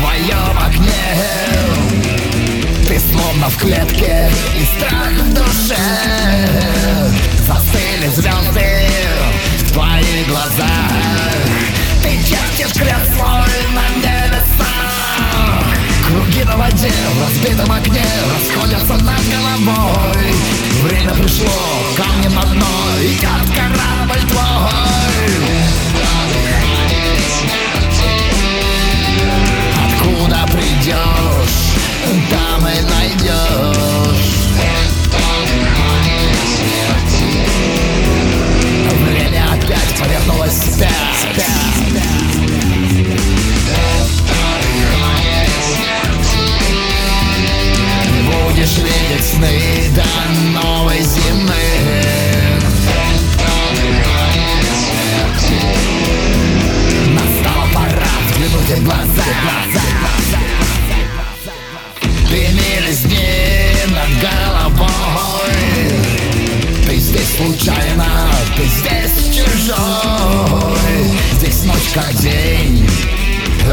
твоем огне. Ты словно в клетке и страх в душе. Застыли звезды новой зимы Настала пора взглянуть в глаза Дымились дни над головой Ты здесь случайно, ты здесь чужой Здесь ночь как день,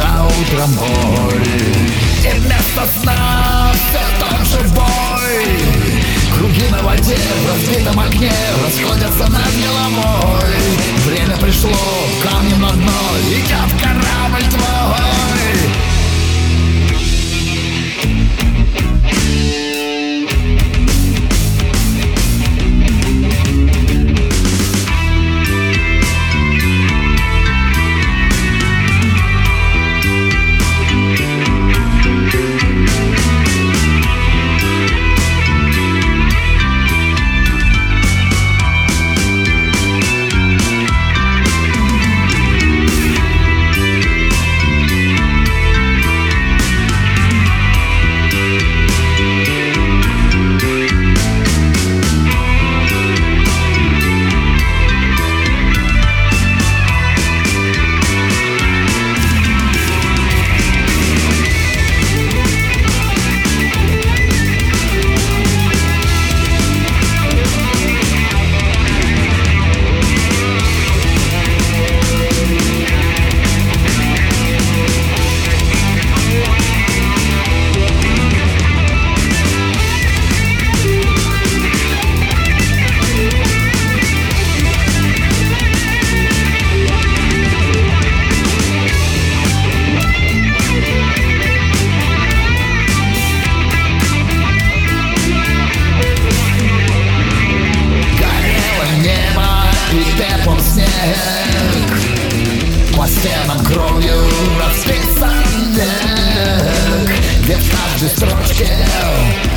а утром боль. И вместо сна все тот же бой Воде в разбитом окне Расходятся над головой Время пришло, камнем на дно Идет корабль твой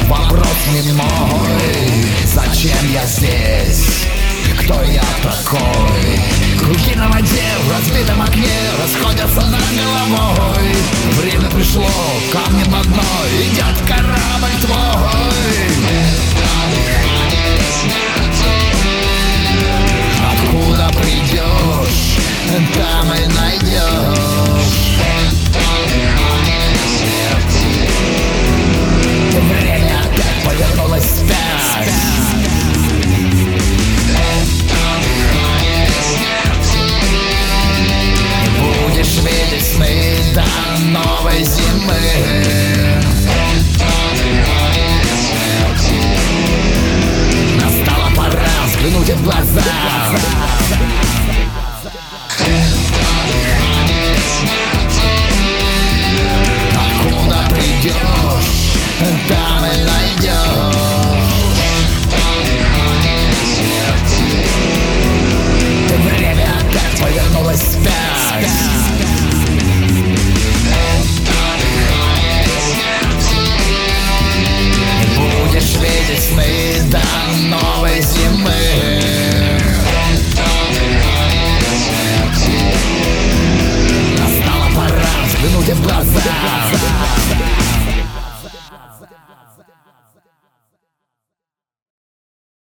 вопрос не мой Зачем я здесь? Кто я такой? Круги на воде в разбитом окне Расходятся над головой Время пришло, камнем на дно Идет корабль глаза